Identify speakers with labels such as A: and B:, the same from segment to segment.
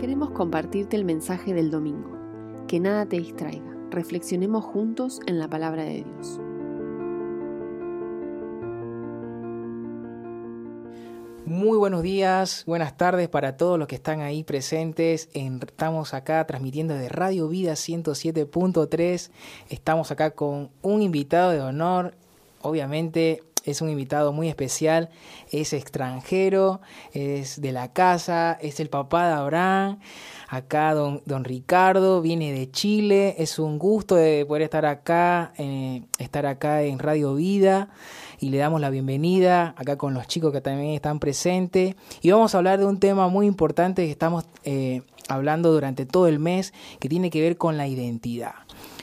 A: Queremos compartirte el mensaje del domingo. Que nada te distraiga. Reflexionemos juntos en la palabra de Dios.
B: Muy buenos días, buenas tardes para todos los que están ahí presentes. Estamos acá transmitiendo de Radio Vida 107.3. Estamos acá con un invitado de honor, obviamente es un invitado muy especial, es extranjero, es de la casa, es el papá de Abraham. Acá don, don Ricardo viene de Chile, es un gusto de poder estar acá, eh, estar acá en Radio Vida y le damos la bienvenida acá con los chicos que también están presentes y vamos a hablar de un tema muy importante que estamos eh, hablando durante todo el mes que tiene que ver con la identidad.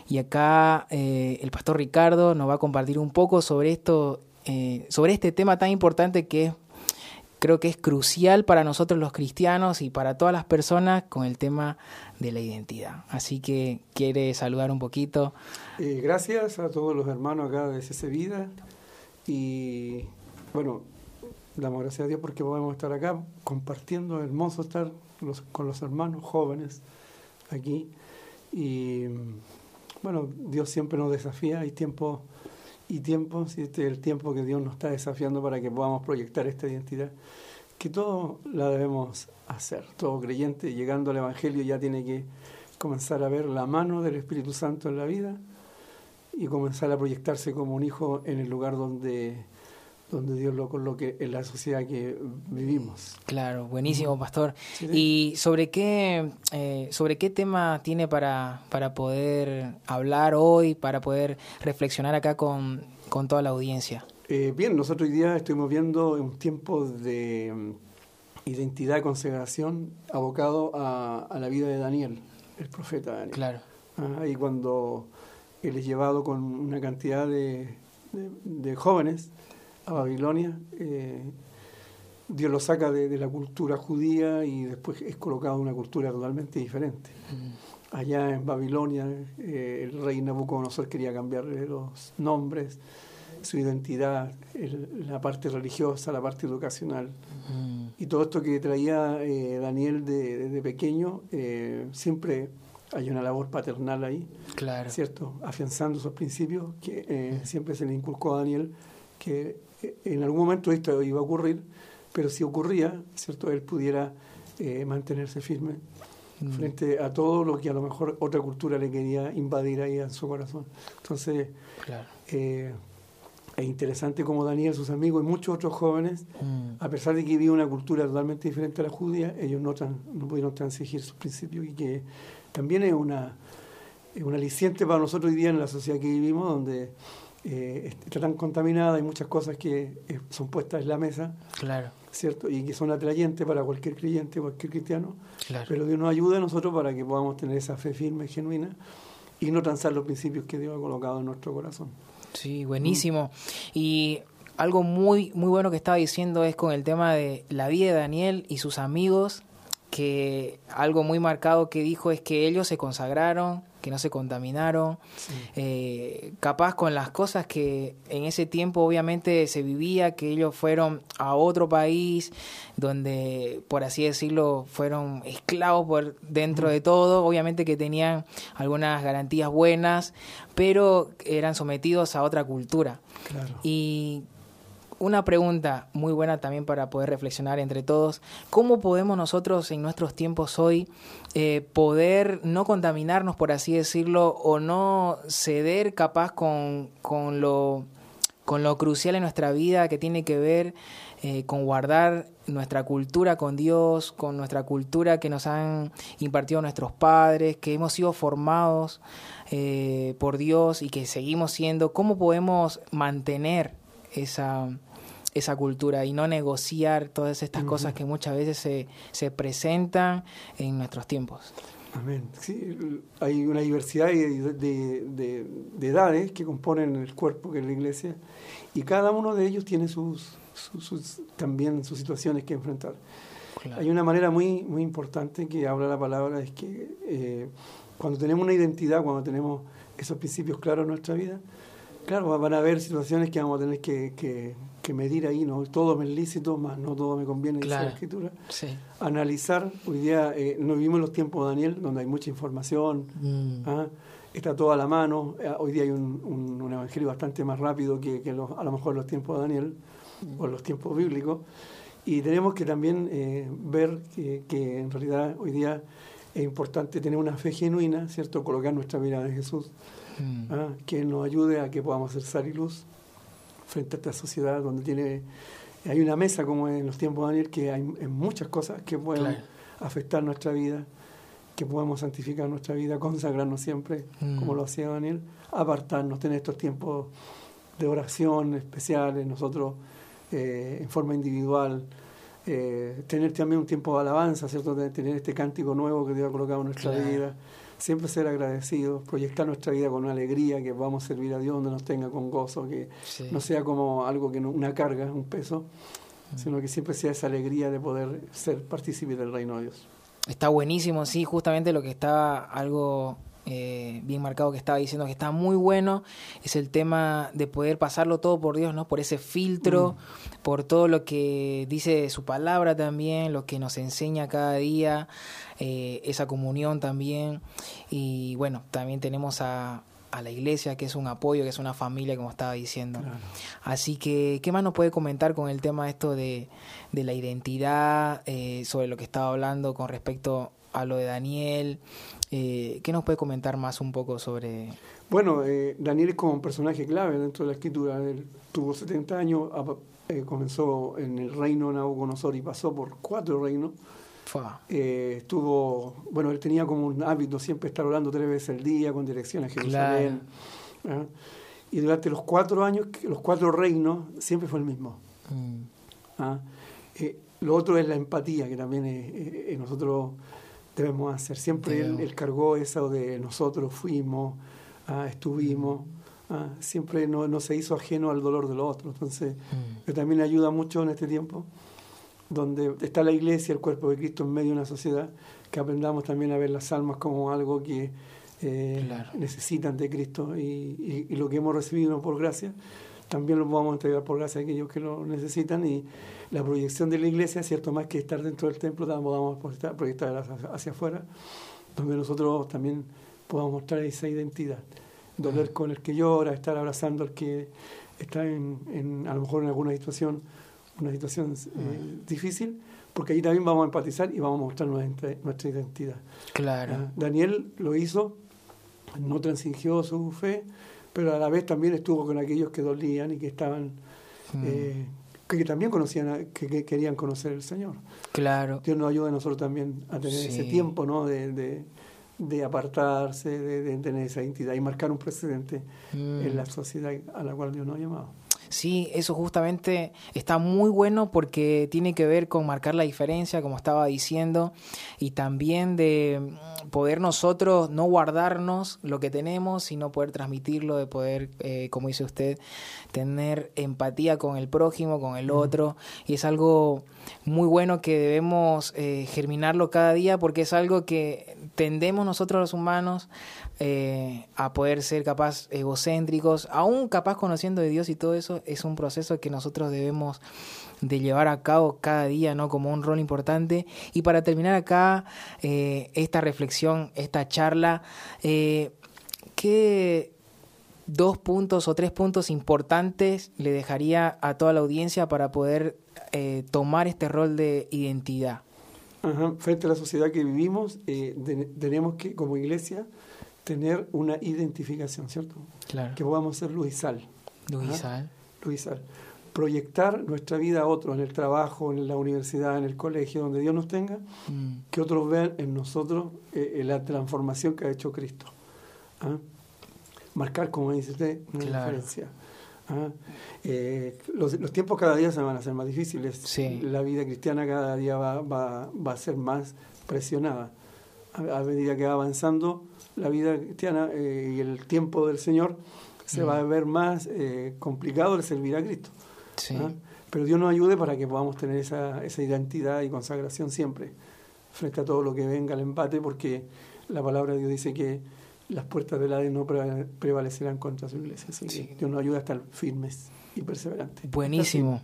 B: Y acá eh, el pastor Ricardo nos va a compartir un poco sobre esto, eh, sobre este tema tan importante que creo que es crucial para nosotros los cristianos y para todas las personas con el tema de la identidad. Así que quiere saludar un poquito.
C: Eh, gracias a todos los hermanos acá de CC Vida y bueno, damos gracias a Dios porque podemos estar acá compartiendo, hermoso estar con los hermanos jóvenes aquí y bueno, Dios siempre nos desafía, hay tiempo y tiempos, y este es el tiempo que Dios nos está desafiando para que podamos proyectar esta identidad, que todo la debemos hacer. Todo creyente llegando al Evangelio ya tiene que comenzar a ver la mano del Espíritu Santo en la vida y comenzar a proyectarse como un hijo en el lugar donde donde Dios lo coloque en la sociedad que vivimos.
B: Claro, buenísimo, pastor. ¿Y sobre qué, eh, sobre qué tema tiene para, para poder hablar hoy, para poder reflexionar acá con, con toda la audiencia?
C: Eh, bien, nosotros hoy día estuvimos viendo un tiempo de mm, identidad y consagración abocado a, a, la vida de Daniel, el profeta Daniel.
B: Claro.
C: Ahí cuando él es llevado con una cantidad de, de, de jóvenes a Babilonia. Eh, Dios lo saca de, de, la cultura judía y después es colocado en una cultura totalmente diferente. Mm. Allá en Babilonia, eh, el rey Nabucodonosor quería cambiarle los nombres, su identidad, el, la parte religiosa, la parte educacional. Mm. Y todo esto que traía eh, Daniel de, pequeño, eh, siempre hay una labor paternal ahí,
B: claro.
C: ¿cierto? Afianzando esos principios que eh, siempre se le inculcó a Daniel que en algún momento esto iba a ocurrir, pero si ocurría, ¿cierto? Él pudiera eh, mantenerse firme mm. frente a todo lo que a lo mejor otra cultura le quería invadir ahí en su corazón. Entonces,
B: claro.
C: eh, es interesante como Daniel, sus amigos y muchos otros jóvenes, mm. a pesar de que vivía una cultura totalmente diferente a la judía, ellos no, tran, no pudieron transigir sus principios y que también es una, es un aliciente para nosotros hoy día en la sociedad que vivimos, donde eh, está tan contaminada, hay muchas cosas que eh, son puestas en la mesa,
B: claro.
C: ¿cierto? Y que son atrayentes para cualquier creyente, cualquier cristiano,
B: claro.
C: pero Dios nos ayuda a nosotros para que podamos tener esa fe firme y genuina y no transar los principios que Dios ha colocado en nuestro corazón.
B: Sí, buenísimo. Y algo muy, muy bueno que estaba diciendo es con el tema de la vida de Daniel y sus amigos, que algo muy marcado que dijo es que ellos se consagraron, que no se contaminaron,
C: sí.
B: eh, capaz con las cosas que en ese tiempo obviamente se vivía, que ellos fueron a otro país donde, por así decirlo, fueron esclavos por dentro de todo, obviamente que tenían algunas garantías buenas, pero eran sometidos a otra cultura.
C: Claro.
B: Y una pregunta muy buena también para poder reflexionar entre todos. ¿Cómo podemos nosotros en nuestros tiempos hoy eh, poder no contaminarnos, por así decirlo, o no ceder capaz con, con, lo, con lo crucial en nuestra vida que tiene que ver eh, con guardar nuestra cultura con Dios, con nuestra cultura que nos han impartido nuestros padres, que hemos sido formados eh, por Dios y que seguimos siendo? ¿Cómo podemos mantener esa esa cultura y no negociar todas estas uh -huh. cosas que muchas veces se, se presentan en nuestros tiempos.
C: Amén. Sí, hay una diversidad de, de, de, de, edades que componen el cuerpo que es la iglesia y cada uno de ellos tiene sus, sus, sus también sus situaciones que enfrentar. Claro. Hay una manera muy, muy importante que habla la palabra, es que eh, cuando tenemos una identidad, cuando tenemos esos principios claros en nuestra vida, claro, van a haber situaciones que vamos a tener que, que, que medir ahí, no todo me es lícito, más no todo me conviene, dice la escritura. Analizar, hoy día eh, no vivimos los tiempos de Daniel, donde hay mucha información, mm. ¿ah? está todo a la mano, eh, hoy día hay un, un, evangelio bastante más rápido que, que a lo mejor los tiempos de Daniel, o los tiempos bíblicos, y tenemos que también eh, ver que, que en realidad hoy día es importante tener una fe genuina, ¿cierto? Colocar nuestra mirada en Jesús, mm. ¿ah? que nos ayude a que podamos ser sal y luz frente a esta sociedad donde tiene hay una mesa como en los tiempos de Daniel que hay muchas cosas que pueden afectar nuestra vida, que podemos santificar nuestra vida, consagrarnos siempre, mm. como lo hacía Daniel, apartarnos, tener estos tiempos de oración especiales, nosotros eh, en forma individual, eh, tener también un tiempo de alabanza, ¿cierto? tener este cántico nuevo que Dios ha colocado en nuestra vida. Siempre ser agradecidos, proyectar nuestra vida con una alegría, que vamos a servir a Dios donde nos tenga con gozo, que no sea como algo que no, una carga, un peso, sino que siempre sea esa alegría de poder ser partícipe del reino de Dios.
B: Está buenísimo, sí, justamente lo que estaba algo eh, bien marcado que estaba diciendo que está muy bueno, es el tema de poder pasarlo todo por Dios, ¿no? Por ese filtro, mm. por todo lo que dice su palabra también, lo que nos enseña cada día, eh, esa comunión también. Y bueno, también tenemos a, a la iglesia, que es un apoyo, que es una familia, como estaba diciendo. Así que, ¿qué más nos puede comentar con el tema esto de, de la identidad, eh, sobre lo que estaba hablando con respecto a lo de Daniel, eh, ¿Qué nos puede comentar más un poco sobre...?
C: Bueno, eh, Daniel es como un personaje clave dentro de la escritura. Él tuvo 70 años, eh, comenzó en el reino de Nabucodonosor y pasó por cuatro reinos. estuvo, bueno, él tenía como un hábito siempre estar orando tres veces al día con dirección a Jerusalén. ¿ah? Y durante los cuatro años, los cuatro reinos, siempre fue el mismo. Mm. ¿Ah? lo otro es la empatía, que también nosotros debemos hacer. Siempre él, cargó eso de nosotros fuimos, ah, estuvimos, ah, siempre no, no, se hizo ajeno al dolor del otro. Entonces, mm. también ayuda mucho en este tiempo, donde está la iglesia, el cuerpo de Cristo en medio de una sociedad, que aprendamos también a ver las almas como algo que eh, necesitan de Cristo y, y, lo que hemos recibido por gracia, también lo podamos entregar por gracia a aquellos que lo necesitan y la proyección de la iglesia, cierto más que estar dentro del templo, vamos a proyectar hacia, afuera, donde nosotros también podamos mostrar esa identidad. Doler con el que llora, estar abrazando al que está en, a lo mejor en alguna situación, una situación eh, difícil, porque ahí también vamos a empatizar y vamos a mostrar nuestra, nuestra identidad.
B: Claro.
C: Ah, Daniel lo hizo, no transigió su fe, pero a la vez también estuvo con aquellos que dolían y que estaban mm. eh, que también conocían, que, querían conocer al Señor.
B: Claro.
C: Dios nos ayuda a nosotros también a tener ese tiempo, ¿no? De, de, apartarse, de, tener esa identidad y marcar un precedente en la mm. sociedad a la cual Dios nos ha llamado.
B: Sí, eso justamente está muy bueno porque tiene que ver con marcar la diferencia, como estaba diciendo, y también de poder nosotros no guardarnos lo que tenemos, sino poder transmitirlo, de poder, eh, como dice usted, tener empatía con el prójimo, con el otro, y es algo muy bueno que debemos eh, germinarlo cada día porque es algo que tendemos nosotros los humanos eh, a poder ser capaz egocéntricos, aún capaz conociendo de Dios y todo eso, es un proceso que nosotros debemos de llevar a cabo cada día, ¿no? Como un rol importante. Y para terminar acá eh, esta reflexión, esta charla, eh, ¿qué dos puntos o tres puntos importantes le dejaría a toda la audiencia para poder eh, tomar este rol de identidad?
C: Frente a la sociedad que vivimos, tenemos que, como iglesia, tener una identificación, ¿cierto?
B: Claro.
C: Que podamos ser luz y sal.
B: Luz y sal.
C: Sal. Proyectar nuestra vida a otros, en el trabajo, en la universidad, en el colegio, donde Dios nos tenga, mm. que otros vean en nosotros eh, la transformación que ha hecho Cristo. ¿Ah? Marcar, como dice usted, una diferencia. ¿Ah? Eh, los, los, tiempos cada día se van a hacer más difíciles. La vida cristiana cada día va, va, va a ser más presionada. A, a medida que va avanzando, la vida cristiana eh, y el tiempo del Señor, se va a mm. ver más eh, complicado el servir a Cristo. Pero Dios nos ayude para que podamos tener esa, esa identidad y consagración siempre, frente a todo lo que venga al empate, porque la palabra de Dios dice que las puertas del Hades no prevalecerán contra su iglesia. Así que Dios nos ayude a estar firmes. y perseverante.
B: Buenísimo.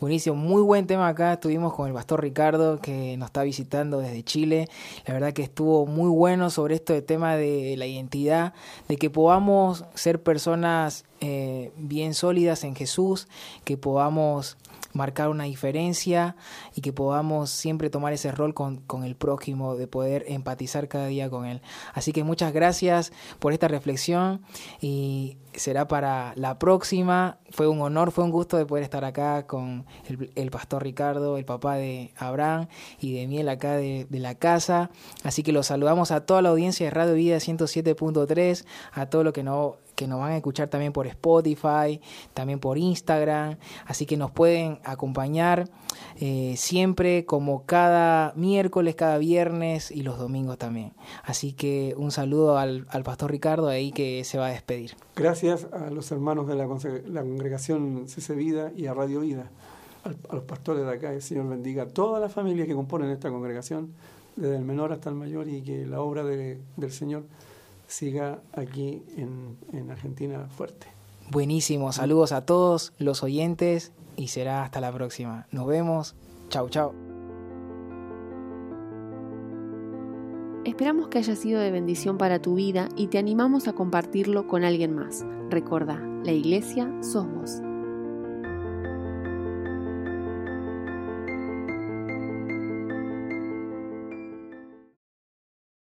B: Buenísimo, muy buen tema acá. Estuvimos con el pastor Ricardo que nos está visitando desde Chile. La verdad que estuvo muy bueno sobre esto de tema de la identidad, de que podamos ser personas eh, bien sólidas en Jesús, que podamos marcar una diferencia y que podamos siempre tomar ese rol con, con, el prójimo, de poder empatizar cada día con él. Así que muchas gracias por esta reflexión y será para la próxima. Fue un honor, fue un gusto de poder estar acá con el, pastor Ricardo, el papá de Abraham y de Miel acá de, de, la casa. Así que los saludamos a toda la audiencia de Radio Vida 107.3, a todo lo que no que nos van a escuchar también por Spotify, también por Instagram, así que nos pueden acompañar eh, siempre como cada miércoles, cada viernes y los domingos también. Así que un saludo al, al pastor Ricardo ahí que se va a despedir.
C: Gracias a los hermanos de la, la congregación CC Vida y a Radio Vida, a los pastores de acá, el Señor bendiga a toda la familia que componen esta congregación, desde el menor hasta el mayor, y que la obra de, del Señor siga aquí en, en Argentina fuerte.
B: Buenísimo, saludos a todos los oyentes y será hasta la próxima. Nos vemos, chau chau.
A: Esperamos que haya sido de bendición para tu vida y te animamos a compartirlo con alguien más. Recuerda, la iglesia sos vos.